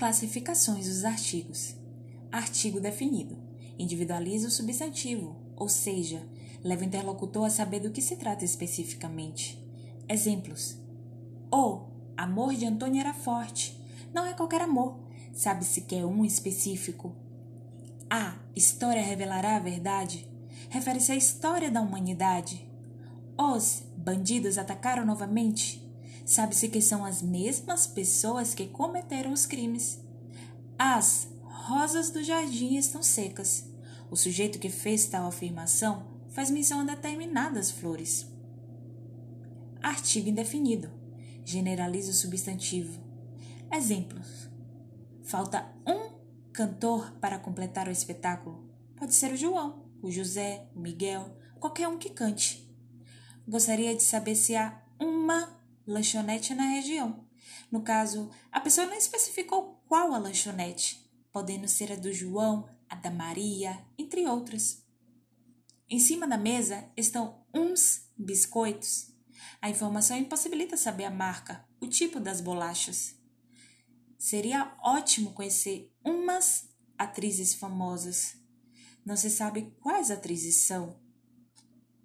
Classificações dos artigos. Artigo definido. Individualiza o substantivo, ou seja, leva o interlocutor a saber do que se trata especificamente. Exemplos: O amor de Antônio era forte. Não é qualquer amor, sabe-se que é um específico. A história revelará a verdade. Refere-se à história da humanidade. Os bandidos atacaram novamente. Sabe-se que são as mesmas pessoas que cometeram os crimes. As rosas do jardim estão secas. O sujeito que fez tal afirmação faz menção a determinadas flores. Artigo indefinido. Generaliza o substantivo. Exemplos: Falta um cantor para completar o espetáculo. Pode ser o João, o José, o Miguel, qualquer um que cante. Gostaria de saber se há uma lanchonete na região. No caso, a pessoa não especificou qual a lanchonete, podendo ser a do João, a da Maria, entre outras. Em cima da mesa estão uns biscoitos. A informação impossibilita saber a marca, o tipo das bolachas. Seria ótimo conhecer umas atrizes famosas. Não se sabe quais atrizes são.